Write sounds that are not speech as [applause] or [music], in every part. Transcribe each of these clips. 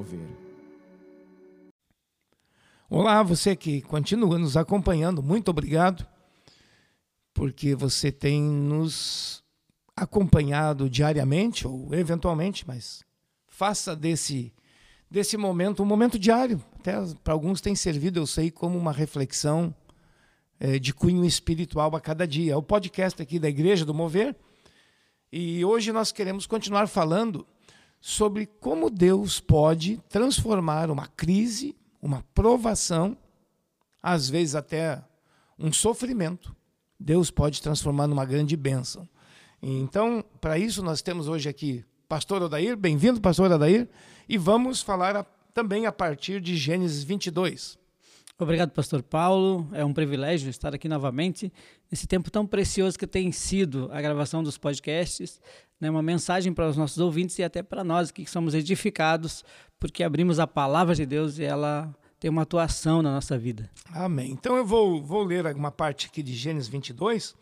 Mover. Olá, você que continua nos acompanhando, muito obrigado, porque você tem nos acompanhado diariamente ou eventualmente, mas faça desse desse momento um momento diário. Até para alguns tem servido, eu sei, como uma reflexão é, de cunho espiritual a cada dia. É o podcast aqui da Igreja do Mover. E hoje nós queremos continuar falando sobre como Deus pode transformar uma crise uma provação, às vezes até um sofrimento, Deus pode transformar numa grande bênção. Então, para isso, nós temos hoje aqui Pastor Odair, bem-vindo, Pastor Odair, e vamos falar a, também a partir de Gênesis 22. Obrigado, Pastor Paulo. É um privilégio estar aqui novamente nesse tempo tão precioso que tem sido a gravação dos podcasts. Né, uma mensagem para os nossos ouvintes e até para nós que somos edificados, porque abrimos a palavra de Deus e ela tem uma atuação na nossa vida. Amém. Então eu vou, vou ler uma parte aqui de Gênesis 22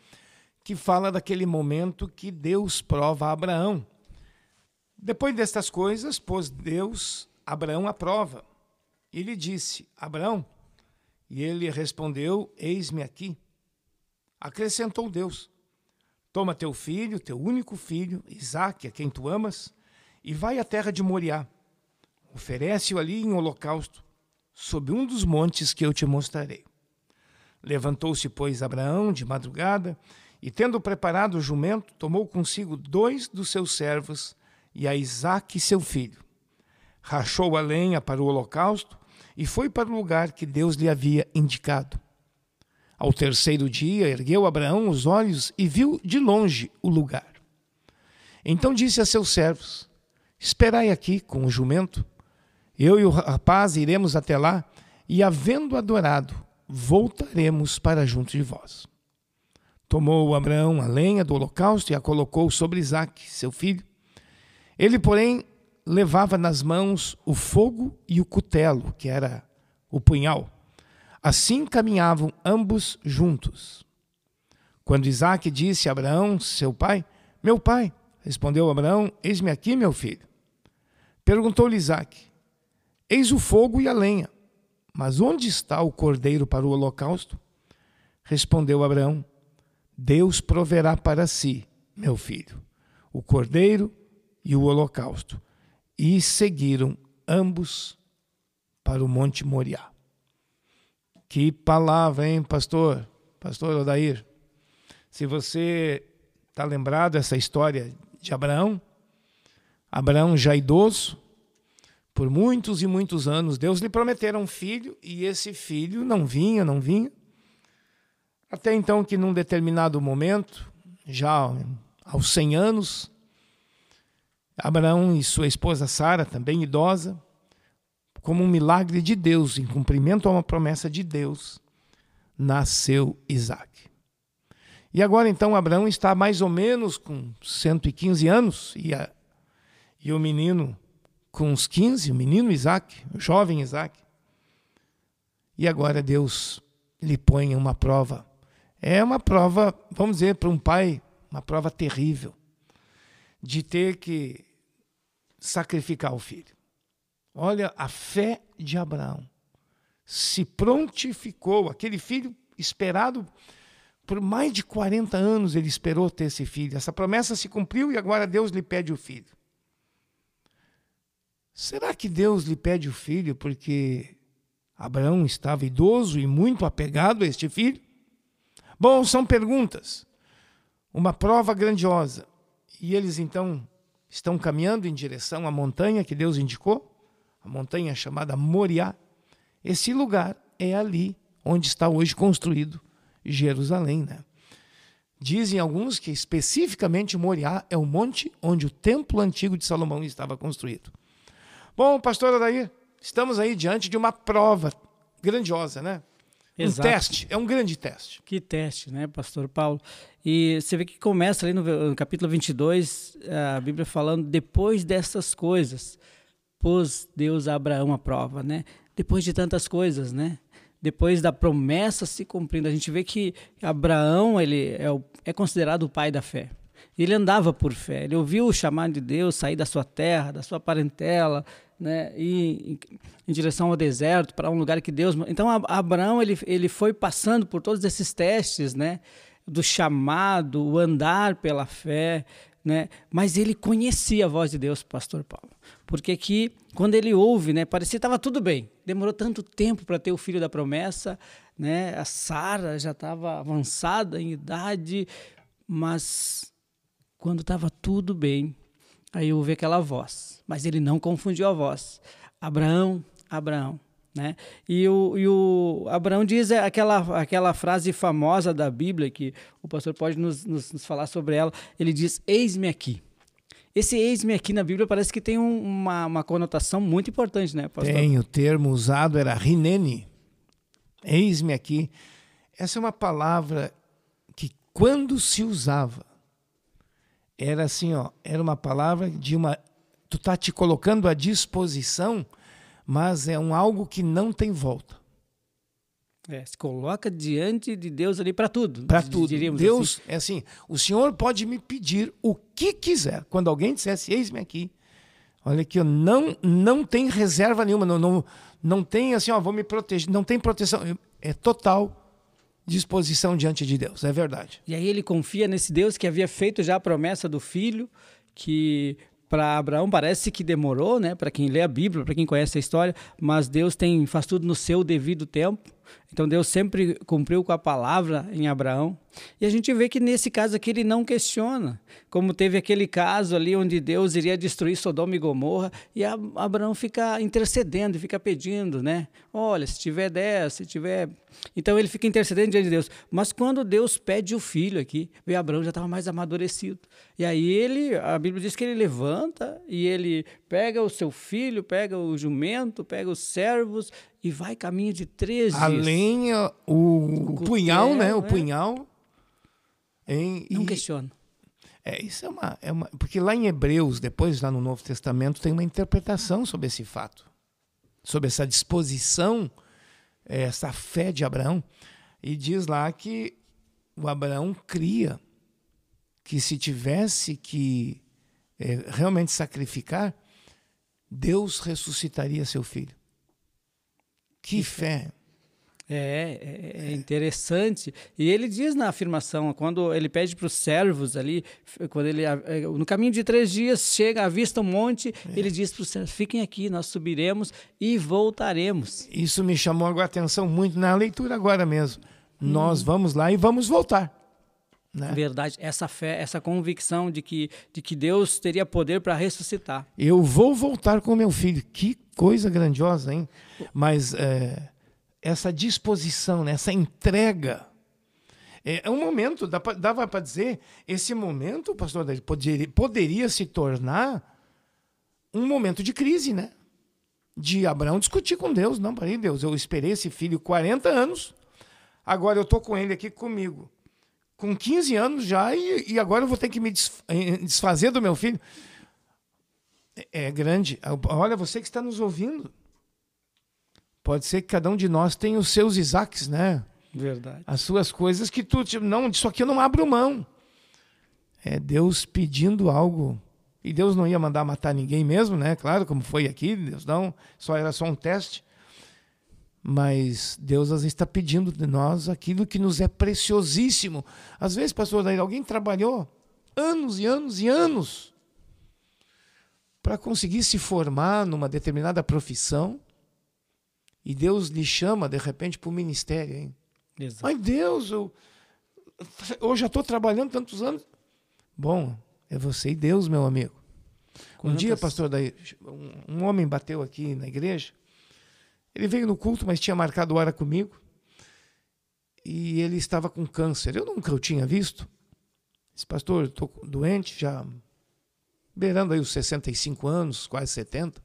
que fala daquele momento que Deus prova a Abraão. Depois destas coisas, pôs Deus Abraão à prova. E lhe disse: Abraão, e ele respondeu: Eis-me aqui. Acrescentou Deus: Toma teu filho, teu único filho, Isaque, a quem tu amas, e vai à terra de Moriá. Oferece-o ali em holocausto, sob um dos montes que eu te mostrarei. Levantou-se, pois, Abraão de madrugada, e tendo preparado o jumento, tomou consigo dois dos seus servos e a Isaque, seu filho. Rachou a lenha para o holocausto e foi para o lugar que Deus lhe havia indicado. Ao terceiro dia, ergueu Abraão os olhos e viu de longe o lugar. Então disse a seus servos: Esperai aqui com o jumento. Eu e o rapaz iremos até lá, e, havendo adorado, voltaremos para junto de vós. Tomou Abraão a lenha do holocausto e a colocou sobre Isaque, seu filho. Ele, porém, levava nas mãos o fogo e o cutelo, que era o punhal. Assim caminhavam ambos juntos. Quando Isaac disse a Abraão, seu pai, Meu pai, respondeu Abraão, Eis-me aqui, meu filho. Perguntou-lhe Isaac, Eis o fogo e a lenha, mas onde está o cordeiro para o holocausto? Respondeu Abraão, Deus proverá para si, meu filho, o cordeiro e o holocausto e seguiram ambos para o Monte Moriá. Que palavra, hein, pastor? Pastor Odair. Se você está lembrado dessa história de Abraão, Abraão já idoso, por muitos e muitos anos, Deus lhe prometeram um filho e esse filho não vinha, não vinha. Até então que num determinado momento, já aos 100 anos, Abraão e sua esposa Sara, também idosa, como um milagre de Deus, em cumprimento a uma promessa de Deus, nasceu Isaac. E agora então Abraão está mais ou menos com 115 anos e, a, e o menino com uns 15, o menino Isaac, o jovem Isaac. E agora Deus lhe põe uma prova. É uma prova, vamos dizer, para um pai, uma prova terrível de ter que sacrificar o filho. Olha a fé de Abraão. Se prontificou, aquele filho esperado por mais de 40 anos ele esperou ter esse filho. Essa promessa se cumpriu e agora Deus lhe pede o filho. Será que Deus lhe pede o filho porque Abraão estava idoso e muito apegado a este filho? Bom, são perguntas. Uma prova grandiosa. E eles então estão caminhando em direção à montanha que Deus indicou, a montanha chamada Moriá. Esse lugar é ali onde está hoje construído Jerusalém. Né? Dizem alguns que especificamente Moriá é o monte onde o templo antigo de Salomão estava construído. Bom, pastor Adair, estamos aí diante de uma prova grandiosa, né? Exato. Um teste, é um grande teste. Que teste, né, pastor Paulo? E você vê que começa ali no, no capítulo 22, a Bíblia falando, depois dessas coisas, pôs Deus a Abraão à prova, né? Depois de tantas coisas, né? Depois da promessa se cumprindo, a gente vê que Abraão ele é, o, é considerado o pai da fé. Ele andava por fé. Ele ouviu o chamado de Deus, sair da sua terra, da sua parentela, né, ir em, em direção ao deserto, para um lugar que Deus. Então Abraão ele, ele foi passando por todos esses testes, né, do chamado, o andar pela fé, né? Mas ele conhecia a voz de Deus, pastor Paulo. Porque que quando ele ouve, né, parecia estava tudo bem. Demorou tanto tempo para ter o filho da promessa, né? A Sara já estava avançada em idade, mas quando estava tudo bem, aí ouve aquela voz. Mas ele não confundiu a voz. Abraão, Abraão. Né? E, o, e o Abraão diz aquela, aquela frase famosa da Bíblia, que o pastor pode nos, nos, nos falar sobre ela. Ele diz: Eis-me aqui. Esse eis-me aqui na Bíblia parece que tem um, uma, uma conotação muito importante, né, pastor? Tem, o termo usado era rinene. Eis-me aqui. Essa é uma palavra que, quando se usava, era assim, ó, era uma palavra de uma. Tu tá te colocando à disposição mas é um algo que não tem volta. É, se coloca diante de Deus ali para tudo. Para tudo. Deus, assim. é assim, o Senhor pode me pedir o que quiser. Quando alguém dissesse, eis-me aqui, olha aqui, não, não tem reserva nenhuma, não, não, não tem assim, ó, vou me proteger, não tem proteção, é total disposição diante de Deus, é verdade. E aí ele confia nesse Deus que havia feito já a promessa do filho, que para Abraão parece que demorou, né? Para quem lê a Bíblia, para quem conhece a história, mas Deus tem faz tudo no seu devido tempo. Então Deus sempre cumpriu com a palavra em Abraão. E a gente vê que nesse caso aqui ele não questiona, como teve aquele caso ali onde Deus iria destruir Sodoma e Gomorra, e Abraão fica intercedendo, fica pedindo, né? Olha, se tiver 10, se tiver. Então ele fica intercedendo diante de Deus. Mas quando Deus pede o filho aqui, o Abraão já estava mais amadurecido. E aí ele, a Bíblia diz que ele levanta e ele pega o seu filho, pega o jumento, pega os servos e vai caminho de três dias. Além o, o, punhal, né? O né? punhal. Em, Não e, questiona. É, isso é uma, é uma. Porque lá em Hebreus, depois, lá no Novo Testamento, tem uma interpretação sobre esse fato. Sobre essa disposição, é, essa fé de Abraão. E diz lá que o Abraão cria que se tivesse que é, realmente sacrificar, Deus ressuscitaria seu filho. Que fé! É, é, é, interessante. E ele diz na afirmação, quando ele pede para os servos ali, quando ele é, no caminho de três dias chega, avista um monte, é. ele diz para os servos: fiquem aqui, nós subiremos e voltaremos. Isso me chamou a atenção muito na leitura agora mesmo. Hum. Nós vamos lá e vamos voltar. Né? Verdade, essa fé, essa convicção de que, de que Deus teria poder para ressuscitar. Eu vou voltar com meu filho. Que coisa grandiosa, hein? Mas é, essa disposição, né, essa entrega. É, é um momento, dava para dizer, esse momento, pastor, poderia, poderia se tornar um momento de crise, né? De Abraão discutir com Deus. Não, peraí, Deus, eu esperei esse filho 40 anos, agora eu estou com ele aqui comigo. Com 15 anos já, e, e agora eu vou ter que me eh, desfazer do meu filho. É, é grande. Olha, você que está nos ouvindo. Pode ser que cada um de nós tenha os seus Isaques, né? Verdade. As suas coisas que tu, tipo, não, disso aqui eu não abro mão. É Deus pedindo algo. E Deus não ia mandar matar ninguém mesmo, né? Claro, como foi aqui, Deus não, só era só um teste. Mas Deus às vezes está pedindo de nós aquilo que nos é preciosíssimo. Às vezes, pastor Daí, alguém trabalhou anos e anos e anos para conseguir se formar numa determinada profissão e Deus lhe chama, de repente, para o ministério. Hein? Exato. Ai, Deus, eu, eu já estou trabalhando tantos anos. Bom, é você e Deus, meu amigo. Um dia, pastor, daí, um, um homem bateu aqui na igreja. Ele veio no culto, mas tinha marcado hora comigo. E ele estava com câncer. Eu nunca o tinha visto. Esse pastor, estou doente, já beirando aí os 65 anos, quase 70.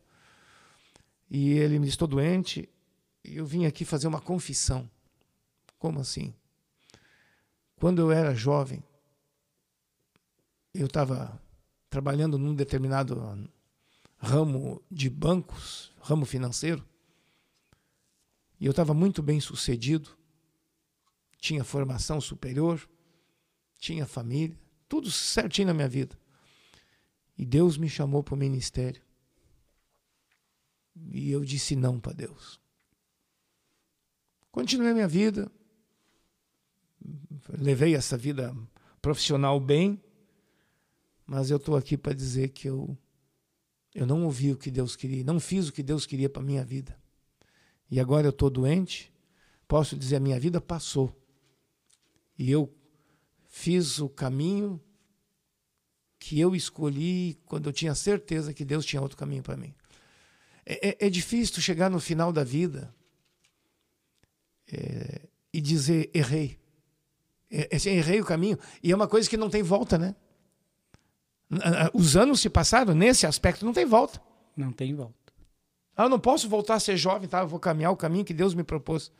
E ele me disse: estou doente eu vim aqui fazer uma confissão. Como assim? Quando eu era jovem, eu estava trabalhando num determinado ramo de bancos, ramo financeiro, e eu estava muito bem sucedido, tinha formação superior, tinha família, tudo certinho na minha vida. E Deus me chamou para o ministério. E eu disse não para Deus. Continuei a minha vida, levei essa vida profissional bem, mas eu estou aqui para dizer que eu, eu não ouvi o que Deus queria, não fiz o que Deus queria para a minha vida. E agora eu estou doente, posso dizer, a minha vida passou. E eu fiz o caminho que eu escolhi quando eu tinha certeza que Deus tinha outro caminho para mim. É, é, é, difícil chegar no final da vida é, e dizer errei. É, é, errei o caminho. E é uma coisa que não tem volta, né? Os anos se passaram, nesse aspecto não tem volta. Não tem volta. Ah, eu não posso voltar a ser jovem, tá? Eu vou caminhar o caminho que Deus me propôs.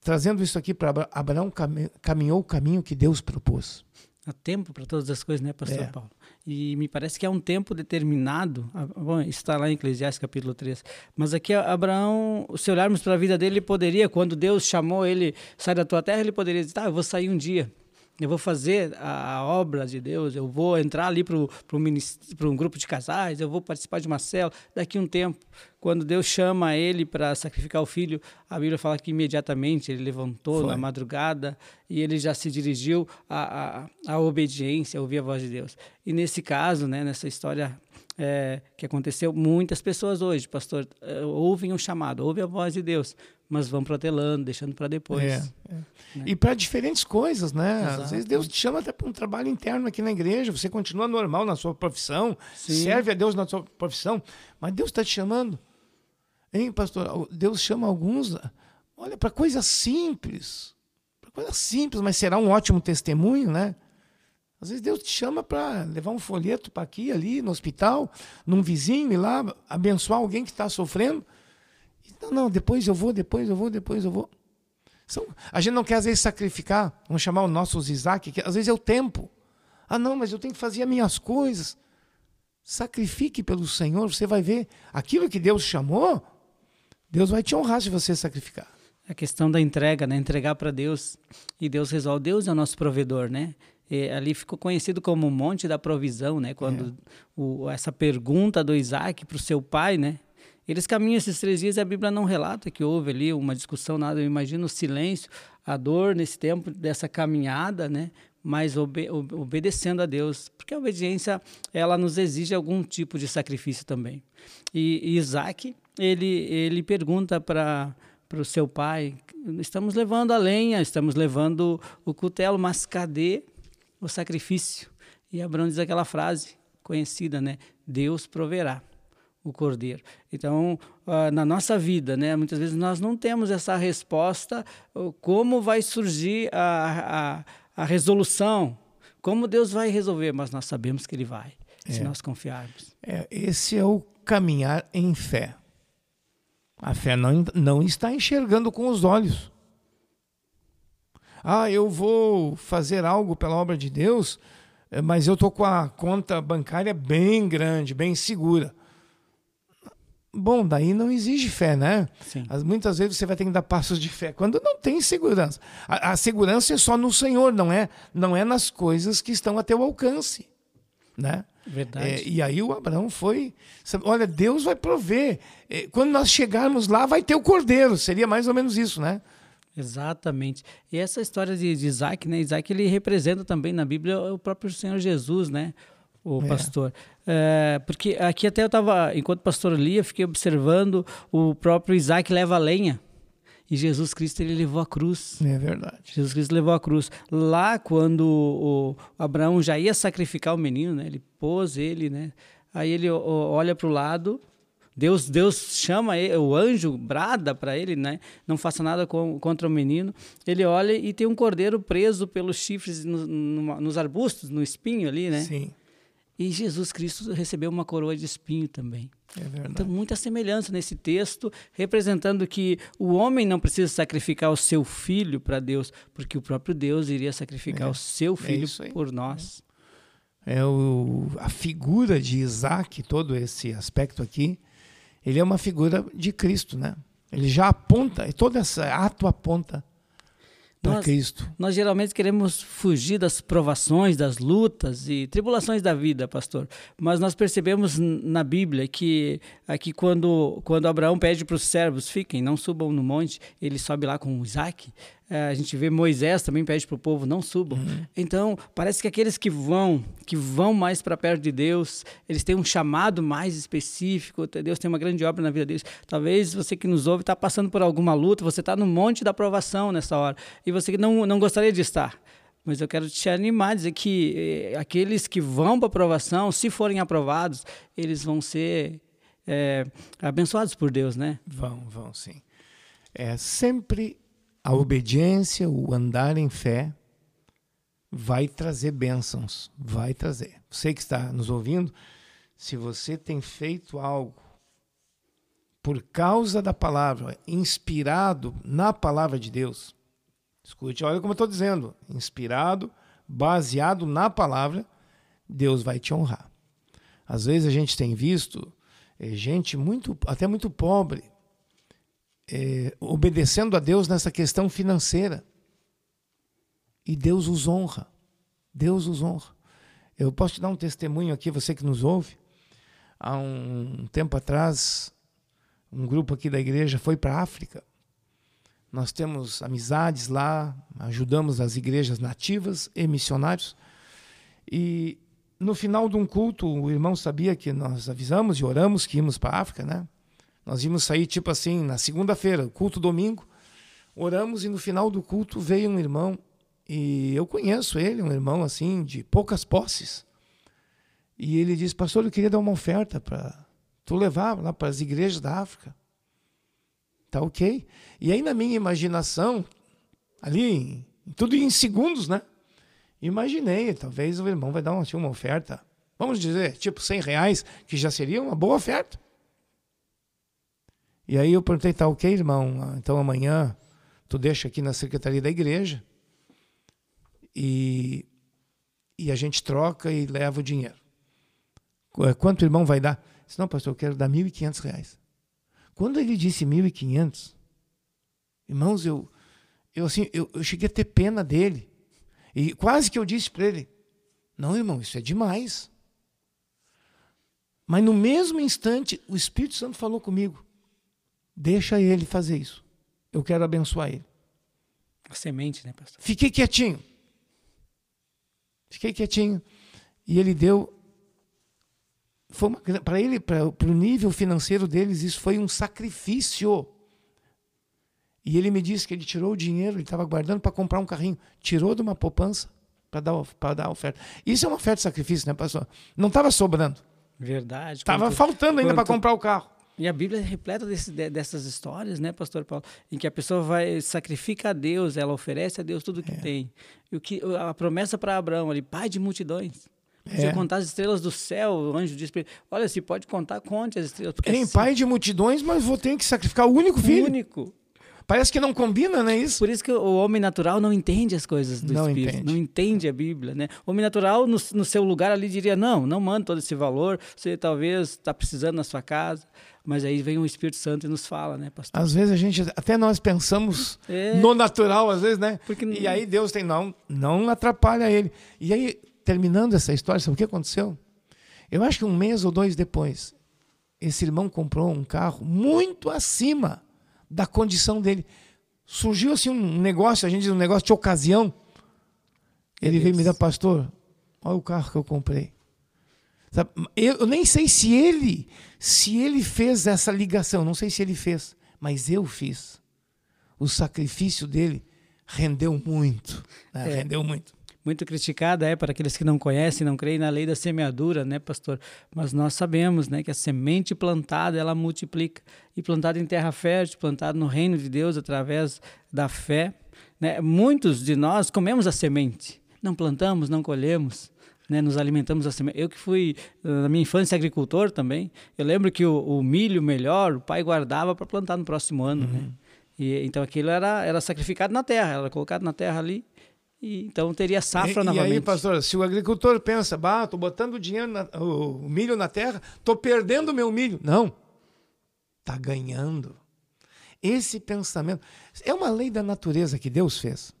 Trazendo isso aqui para Abraão, caminhou o caminho que Deus propôs. Há tempo para todas as coisas, né, pastor é. Paulo? E me parece que é um tempo determinado. Ah, bom, está lá em Eclesiastes capítulo 3. Mas aqui Abraão, se olharmos para a vida dele, ele poderia, quando Deus chamou ele, sai da tua terra, ele poderia dizer, tá, eu vou sair um dia eu vou fazer a, obra de Deus, eu vou entrar ali para um grupo de casais, eu vou participar de uma célula. Daqui a um tempo, quando Deus chama ele para sacrificar o filho, a Bíblia fala que imediatamente ele levantou Foi. na madrugada e ele já se dirigiu à, à, à obediência, a ouvir a voz de Deus. E nesse caso, né, nessa história é, que aconteceu, muitas pessoas hoje, pastor, é, ouvem o chamado, ouvem a voz de Deus, mas vão protelando, deixando para depois. É, é. Né? E para diferentes coisas, né? Exato. Às vezes Deus te chama até para um trabalho interno aqui na igreja, você continua normal na sua profissão, Sim. serve a Deus na sua profissão, mas Deus está te chamando. Hein, pastor? Deus chama alguns, olha, para coisas simples, para coisas simples, mas será um ótimo testemunho, né? Às vezes Deus te chama para levar um folheto para aqui, ali, no hospital, num vizinho, ir lá abençoar alguém que está sofrendo. Não, não, depois eu vou, depois eu vou, depois eu vou. São, a gente não quer, às vezes, sacrificar, vamos chamar o nosso Isaac, que às vezes é o tempo. Ah, não, mas eu tenho que fazer as minhas coisas. Sacrifique pelo Senhor, você vai ver aquilo que Deus chamou, Deus vai te honrar se você sacrificar. A questão da entrega, né? Entregar para Deus e Deus resolve. Deus é o nosso provedor, né? E ali ficou conhecido como Monte da Provisão, né? Quando é. o, essa pergunta do Isaac para o seu pai, né? Eles caminham esses três dias e a Bíblia não relata que houve ali uma discussão, nada. Eu imagino o silêncio, a dor nesse tempo dessa caminhada, né? Mas obe obedecendo a Deus, porque a obediência ela nos exige algum tipo de sacrifício também. E, e Isaac ele ele pergunta para para o seu pai: estamos levando a lenha, estamos levando o cutelo, mas cadê o sacrifício. E Abraão diz aquela frase conhecida, né? Deus proverá o cordeiro. Então, uh, na nossa vida, né, muitas vezes nós não temos essa resposta, como vai surgir a, a, a, resolução, como Deus vai resolver, mas nós sabemos que Ele vai, é. se nós confiarmos. É, esse é o caminhar em fé. A fé não, não está enxergando com os olhos ah, eu vou fazer algo pela obra de Deus, eh, mas eu estou com a conta bancária bem grande, bem segura. Bom, daí não exige fé, né? Sim. Muitas vezes você vai ter que dar passos de fé quando não tem segurança. A, a segurança é só no Senhor, não é, não é nas coisas que estão a teu alcance, né? Verdade. É, e aí o Abraão foi, olha, Deus vai prover. É, quando nós chegarmos lá, vai ter o cordeiro. Seria mais ou menos isso, né? Exatamente. E essa história de, de Isaac, né? Isaac ele representa também na Bíblia o próprio Senhor Jesus, né? O é. pastor. É, porque aqui até eu estava, enquanto o pastor lia, fiquei observando o próprio Isaac leva a lenha. E Jesus Cristo ele levou a cruz. É verdade. Jesus Cristo levou a cruz. Lá quando o Abraão já ia sacrificar o menino, né? Ele pôs ele, né? Aí ele olha para o lado Deus, Deus chama ele, o anjo, brada para ele, né? Não faça nada com, contra o menino. Ele olha e tem um cordeiro preso pelos chifres no, no, nos arbustos, no espinho ali, né? Sim. E Jesus Cristo recebeu uma coroa de espinho também. É verdade. Então, muita semelhança nesse texto, representando que o homem não precisa sacrificar o seu filho para Deus, porque o próprio Deus iria sacrificar é, o seu é filho é por nós. É o, a figura de Isaac, todo esse aspecto aqui, ele é uma figura de Cristo, né? Ele já aponta, todo esse ato aponta para Cristo. Nós geralmente queremos fugir das provações, das lutas e tribulações da vida, pastor. Mas nós percebemos na Bíblia que aqui quando, quando Abraão pede para os servos, fiquem, não subam no monte, ele sobe lá com Isaac. Eh, a gente vê Moisés também pede para o povo, não subam. Então, parece que aqueles que vão, que vão mais para perto de Deus, eles têm um chamado mais específico, Deus tem uma grande obra na vida deles. Talvez você que nos ouve está passando por alguma luta, você está no monte da provação nessa hora, e você não, não gostaria de estar. Mas eu quero te animar, dizer que eh, aqueles que vão para a aprovação, se forem aprovados, eles vão ser eh, abençoados por Deus, né? Vão, vão sim. É sempre a obediência, o andar em fé vai trazer bênçãos, vai trazer. Você que está nos ouvindo, se você tem feito algo por causa da palavra, inspirado na palavra de Deus, escute, olha como eu estou dizendo, inspirado, baseado na palavra, Deus vai te honrar. Às vezes a gente tem visto eh, gente muito, até muito pobre, eh, obedecendo a Deus nessa questão financeira. E Deus os honra. Deus os honra. Eu posso te dar um testemunho aqui, você que nos ouve. Há um tempo atrás, um grupo aqui da igreja foi para a África. Nós temos amizades lá, ajudamos as igrejas nativas e missionários. E no final de um culto, o irmão sabia que nós avisamos e oramos que íamos para a África, né? Nós íamos sair tipo assim na segunda-feira, culto domingo. Oramos e no final do culto veio um irmão e eu conheço ele, um irmão assim de poucas posses. E ele disse: "Pastor, eu queria dar uma oferta para tu levar lá para as igrejas da África". Tá OK? E aí na minha imaginação, ali, tudo em segundos, né? Imaginei, talvez o irmão vai dar uma, uma oferta, vamos dizer, tipo 100 reais, que já seria uma boa oferta. E aí eu perguntei, tá ok, irmão? Então amanhã tu deixa aqui na secretaria da igreja e, e a gente troca e leva o dinheiro. Quanto o irmão vai dar? Disse, não, pastor, eu quero dar 1.500 reais. Quando ele disse 1.500, irmãos, eu, eu, assim, eu, eu cheguei a ter pena dele. E quase que eu disse para ele: Não, irmão, isso é demais. Mas no mesmo instante, o Espírito Santo falou comigo: Deixa ele fazer isso. Eu quero abençoar ele. A semente, né, pastor? Fiquei quietinho. Fiquei quietinho. E ele deu. Para ele, para o nível financeiro deles, isso foi um sacrifício. E ele me disse que ele tirou o dinheiro, ele estava guardando para comprar um carrinho, tirou de uma poupança para dar, para dar a oferta. Isso é uma oferta de sacrifício, né, pastor? Não estava sobrando. Verdade. Estava faltando ainda para comprar o carro. E a Bíblia é repleta desse- de- dessas histórias, né, pastor Paulo? Em que a pessoa vai sacrifica a Deus, ela oferece a Deus tudo o que tem. E o que a promessa para Abraão ali, pai de multidões. Podia É. contar as estrelas do céu, o anjo disse para ele, olha, se pode contar, conte as estrelas. Porque assim, pai de multidões, mas vou ter que sacrificar o único filho. único. Parece que não combina, não é isso? Por isso que o homem natural não entende as coisas do Não Espírito, entende. não entende a Bíblia. Né? O homem natural, no, no seu lugar ali, diria: não, não manda todo esse valor, você talvez está precisando na sua casa. Mas aí vem o Espírito Santo e nos fala, né, pastor? Às vezes a gente, até nós pensamos [laughs] É. no natural, às vezes, né? Porque- E aí Deus tem, não, não atrapalha ele. E aí, terminando essa história, sabe o que aconteceu? Eu acho que um mês ou dois depois, esse irmão comprou um carro muito acima da condição dele. Surgiu assim um negócio, a gente diz um negócio de ocasião. Ele veio me dar, pastor, olha o carro que eu comprei. Sabe, Eu, eu nem sei se ele, se ele fez essa ligação, não sei se ele fez, mas eu fiz. O sacrifício dele rendeu muito, né? É. rendeu muito. Muito criticada é para aqueles que não conhecem, não creem na lei da semeadura, né, pastor? Mas nós sabemos, né, que a semente plantada, ela multiplica. E plantada em terra fértil, plantada no reino de Deus através da fé, né? Muitos de nós comemos a semente. Não plantamos, não colhemos. Né, nos alimentamos da semente. Eu que fui, na minha infância, agricultor também, eu lembro que o, o milho melhor, o pai guardava para plantar no próximo ano. Né? E, então aquilo era, era sacrificado na terra, era colocado na terra ali, e então teria safra e, novamente. E aí, pastor, se o agricultor pensa, bah, tô botando o dinheiro, na- o, o milho na terra, tô perdendo o meu milho. Não, tá ganhando. Esse pensamento é uma lei da natureza que Deus fez.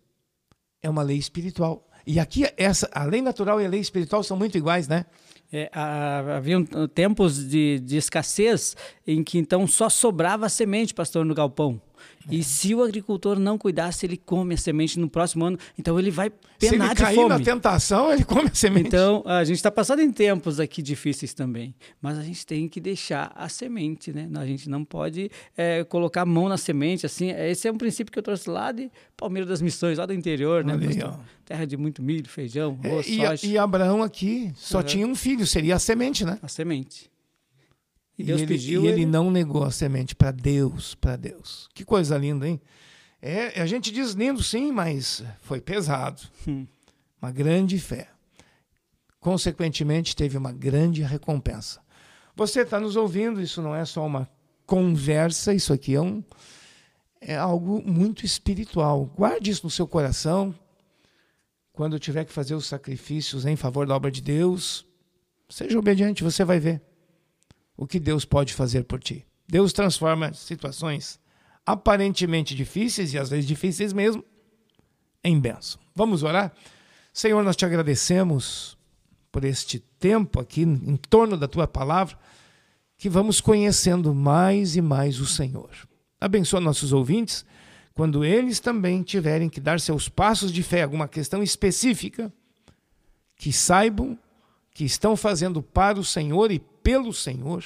é uma lei espiritual. E aqui, essa, a lei natural e a lei espiritual são muito iguais, né? É, havia tempos de, de escassez em que então só sobrava semente, pastor, no galpão. E se o agricultor não cuidasse, ele come a semente no próximo ano. Então ele vai penar de fome. Se ele cair na tentação, ele come a semente. Então a gente está passando em tempos aqui difíceis também. Mas a gente tem que deixar a semente, né? A gente não pode é, colocar a mão na semente assim. Esse é um princípio que eu trouxe lá de Palmeiras das Missões, lá do interior, né? Terra de muito milho, feijão, arroz, é, e, soja. E Abraão aqui só uhum. tinha um filho, seria a semente, né? A semente. E, Deus ele, pediu. E ele, ele não negou a semente para Deus, para Deus. Que coisa linda, hein? É, a gente diz lindo sim, mas foi pesado. Hum. Uma grande fé. Consequentemente, teve uma grande recompensa. Você está nos ouvindo, isso não é só uma conversa, isso aqui é, um, é algo muito espiritual. Guarde isso no seu coração. Quando tiver que fazer os sacrifícios em favor da obra de Deus, seja obediente, você vai ver o que Deus pode fazer por ti. Deus transforma situações aparentemente difíceis, e às vezes difíceis mesmo, em bênção. Vamos orar? Senhor, nós te agradecemos por este tempo aqui em torno da tua palavra, que vamos conhecendo mais e mais o Senhor. Abençoa nossos ouvintes, quando eles também tiverem que dar seus passos de fé, alguma questão específica, que saibam que estão fazendo para o Senhor e pelo Senhor,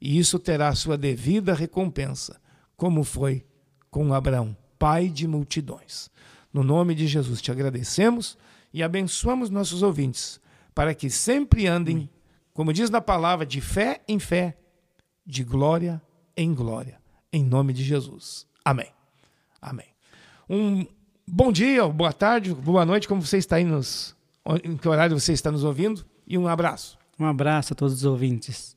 e isso terá sua devida recompensa, como foi com Abraão, pai de multidões. No nome de Jesus te agradecemos e abençoamos nossos ouvintes, para que sempre andem, como diz na palavra, de fé em fé, de glória em glória. Em nome de Jesus. Amém. Amém. Um bom dia, boa tarde, boa noite, como você está aí nos. Em que horário você está nos ouvindo? E um abraço. Um abraço a todos os ouvintes.